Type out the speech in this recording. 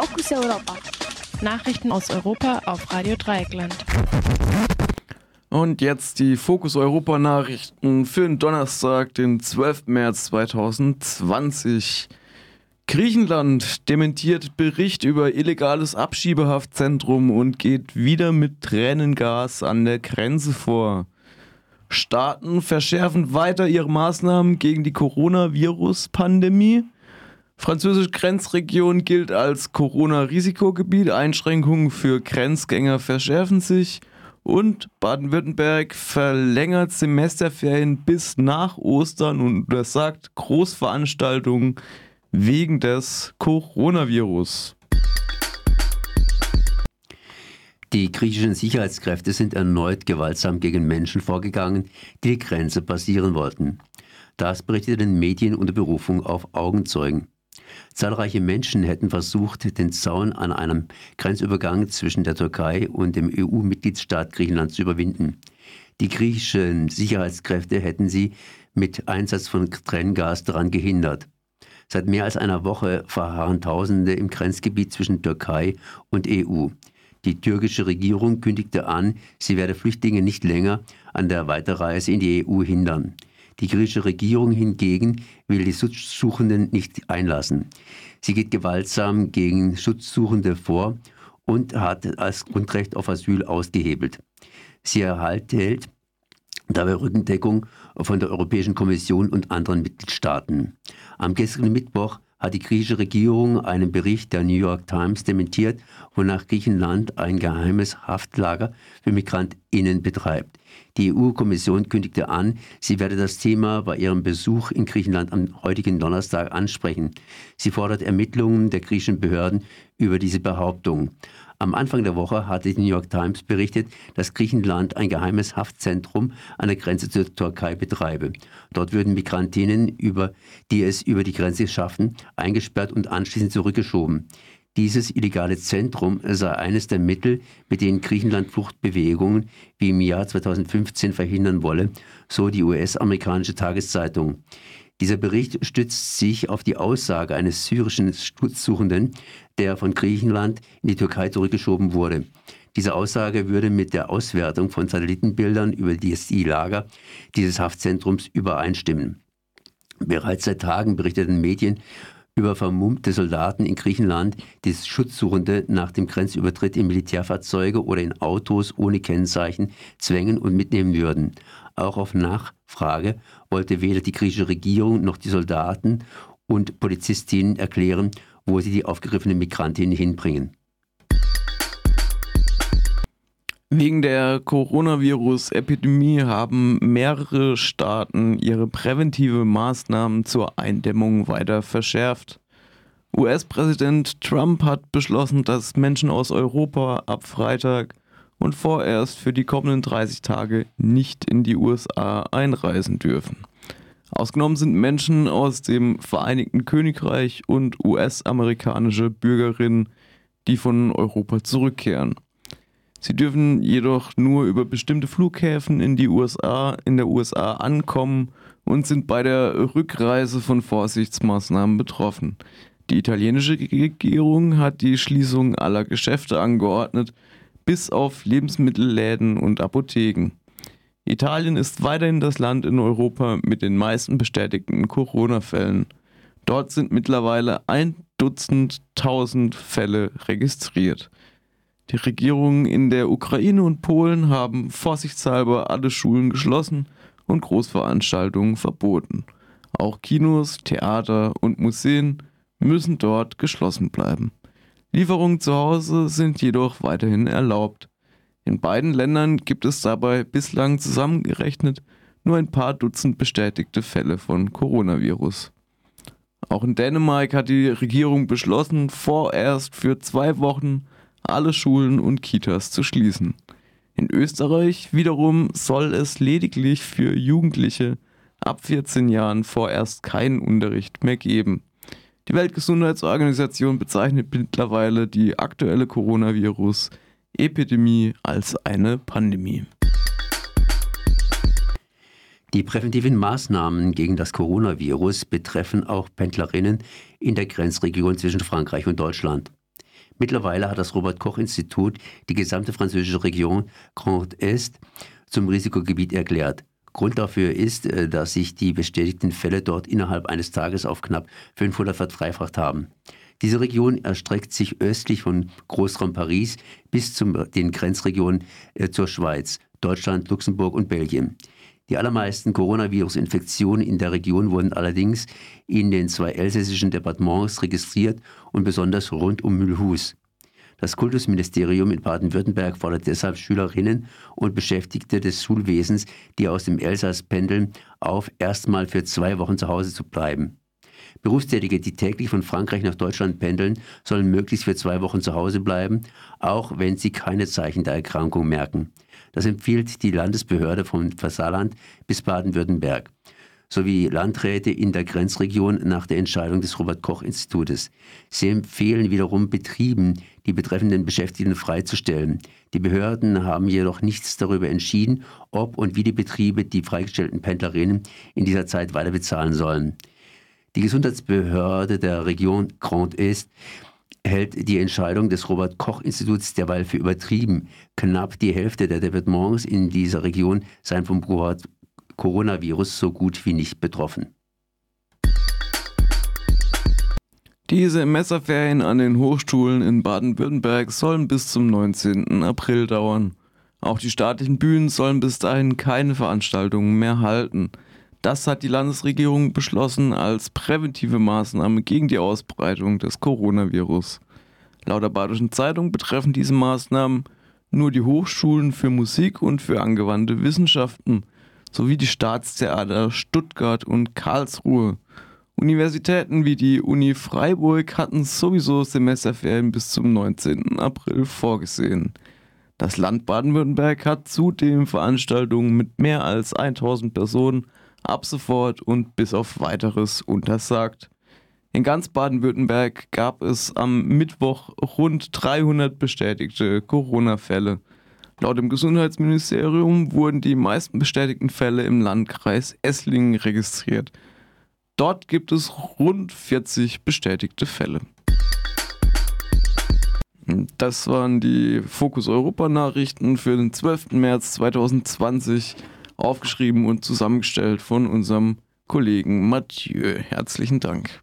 Fokus Europa. Nachrichten aus Europa auf Radio Dreieckland. Und jetzt die Fokus Europa Nachrichten für den Donnerstag, den 12. März 2020. Griechenland dementiert Bericht über illegales Abschiebehaftzentrum und geht wieder mit Tränengas an der Grenze vor. Staaten verschärfen weiter ihre Maßnahmen gegen die Coronavirus-Pandemie. Französische Grenzregion gilt als Corona-Risikogebiet. Einschränkungen für Grenzgänger verschärfen sich. Und Baden-Württemberg verlängert Semesterferien bis nach Ostern und untersagt Großveranstaltungen wegen des Coronavirus. Die griechischen Sicherheitskräfte sind erneut gewaltsam gegen Menschen vorgegangen, die die Grenze passieren wollten. Das berichteten Medien unter Berufung auf Augenzeugen. Zahlreiche Menschen hätten versucht, den Zaun an einem Grenzübergang zwischen der Türkei und dem EU-Mitgliedsstaat Griechenland zu überwinden. Die griechischen Sicherheitskräfte hätten sie mit Einsatz von Tränengas daran gehindert. Seit mehr als einer Woche verharren Tausende im Grenzgebiet zwischen Türkei und EU. Die türkische Regierung kündigte an, sie werde Flüchtlinge nicht länger an der Weiterreise in die EU hindern. Die griechische Regierung hingegen will die Schutzsuchenden nicht einlassen. Sie geht gewaltsam gegen Schutzsuchende vor und hat das Grundrecht auf Asyl ausgehebelt. Sie erhält dabei Rückendeckung von der Europäischen Kommission und anderen Mitgliedstaaten. Am gestrigen Mittwoch hat die griechische Regierung einen Bericht der New York Times dementiert, wonach Griechenland ein geheimes Haftlager für MigrantInnen betreibt. Die EU-Kommission kündigte an, sie werde das Thema bei ihrem Besuch in Griechenland am heutigen Donnerstag ansprechen. Sie fordert Ermittlungen der griechischen Behörden über diese Behauptung. Am Anfang der Woche hatte die New York Times berichtet, dass Griechenland ein geheimes Haftzentrum an der Grenze zur Türkei betreibe. Dort würden Migrantinnen, über, die es über die Grenze schaffen, eingesperrt und anschließend zurückgeschoben. Dieses illegale Zentrum sei eines der Mittel, mit denen Griechenland Fluchtbewegungen wie im Jahr 2015 verhindern wolle, so die US-amerikanische Tageszeitung. Dieser Bericht stützt sich auf die Aussage eines syrischen Schutzsuchenden, der von Griechenland in die Türkei zurückgeschoben wurde. Diese Aussage würde mit der Auswertung von Satellitenbildern über die Lager dieses Haftzentrums übereinstimmen. Bereits seit Tagen berichteten Medien über vermummte Soldaten in Griechenland, die Schutzsuchende nach dem Grenzübertritt in Militärfahrzeuge oder in Autos ohne Kennzeichen zwängen und mitnehmen würden. Auch auf Nachfrage wollte weder die griechische Regierung noch die Soldaten und Polizistinnen erklären, wo sie die aufgegriffenen Migrantinnen hinbringen. Wegen der Coronavirus-Epidemie haben mehrere Staaten ihre präventive Maßnahmen zur Eindämmung weiter verschärft. US-Präsident Trump hat beschlossen, dass Menschen aus Europa ab Freitag und vorerst für die kommenden 30 Tage nicht in die USA einreisen dürfen. Ausgenommen sind Menschen aus dem Vereinigten Königreich und US-amerikanische Bürgerinnen, die von Europa zurückkehren. Sie dürfen jedoch nur über bestimmte Flughäfen in die USA, in der USA ankommen und sind bei der Rückreise von Vorsichtsmaßnahmen betroffen. Die italienische Regierung hat die Schließung aller Geschäfte angeordnet, bis auf Lebensmittelläden und Apotheken. Italien ist weiterhin das Land in Europa mit den meisten bestätigten Corona-Fällen. Dort sind mittlerweile ein Dutzend tausend Fälle registriert. Die Regierungen in der Ukraine und Polen haben vorsichtshalber alle Schulen geschlossen und Großveranstaltungen verboten. Auch Kinos, Theater und Museen müssen dort geschlossen bleiben. Lieferungen zu Hause sind jedoch weiterhin erlaubt. In beiden Ländern gibt es dabei bislang zusammengerechnet nur ein paar Dutzend bestätigte Fälle von Coronavirus. Auch in Dänemark hat die Regierung beschlossen, vorerst für zwei Wochen alle Schulen und Kitas zu schließen. In Österreich wiederum soll es lediglich für Jugendliche ab 14 Jahren vorerst keinen Unterricht mehr geben. Die Weltgesundheitsorganisation bezeichnet mittlerweile die aktuelle Coronavirus-Epidemie als eine Pandemie. Die präventiven Maßnahmen gegen das Coronavirus betreffen auch Pendlerinnen in der Grenzregion zwischen Frankreich und Deutschland. Mittlerweile hat das Robert Koch Institut die gesamte französische Region Grand Est zum Risikogebiet erklärt. Grund dafür ist, äh, dass sich die bestätigten Fälle dort innerhalb eines Tages auf knapp 500 verdreifacht haben. Diese Region erstreckt sich östlich von Großraum Paris bis zu den Grenzregionen äh, zur Schweiz, Deutschland, Luxemburg und Belgien. Die allermeisten Coronavirus-Infektionen in der Region wurden allerdings in den zwei elsässischen Departements registriert und besonders rund um Mühlhus. Das Kultusministerium in Baden-Württemberg fordert deshalb Schülerinnen und Beschäftigte des Schulwesens, die aus dem Elsass pendeln, auf, erstmal für zwei Wochen zu Hause zu bleiben. Berufstätige, die täglich von Frankreich nach Deutschland pendeln, sollen möglichst für zwei Wochen zu Hause bleiben, auch wenn sie keine Zeichen der Erkrankung merken. Das empfiehlt die Landesbehörde vom Versaarland bis Baden-Württemberg sowie Landräte in der Grenzregion nach der Entscheidung des Robert Koch Institutes. Sie empfehlen wiederum Betrieben, die betreffenden Beschäftigten freizustellen. Die Behörden haben jedoch nichts darüber entschieden, ob und wie die Betriebe die freigestellten Pendlerinnen in dieser Zeit weiter bezahlen sollen. Die Gesundheitsbehörde der Region Grand Est hält die Entscheidung des Robert Koch Instituts derweil für übertrieben. Knapp die Hälfte der Departements in dieser Region seien vom Coronavirus so gut wie nicht betroffen. Die Semesterferien an den Hochschulen in Baden-Württemberg sollen bis zum 19. April dauern. Auch die staatlichen Bühnen sollen bis dahin keine Veranstaltungen mehr halten. Das hat die Landesregierung beschlossen als präventive Maßnahme gegen die Ausbreitung des Coronavirus. Laut der Badischen Zeitung betreffen diese Maßnahmen nur die Hochschulen für Musik und für angewandte Wissenschaften sowie die Staatstheater Stuttgart und Karlsruhe. Universitäten wie die Uni Freiburg hatten sowieso Semesterferien bis zum 19. April vorgesehen. Das Land Baden-Württemberg hat zudem Veranstaltungen mit mehr als 1000 Personen ab sofort und bis auf weiteres untersagt. In ganz Baden-Württemberg gab es am Mittwoch rund 300 bestätigte Corona-Fälle. Laut dem Gesundheitsministerium wurden die meisten bestätigten Fälle im Landkreis Esslingen registriert. Dort gibt es rund 40 bestätigte Fälle. Das waren die Fokus Europa Nachrichten für den 12. März 2020 aufgeschrieben und zusammengestellt von unserem Kollegen Mathieu. Herzlichen Dank.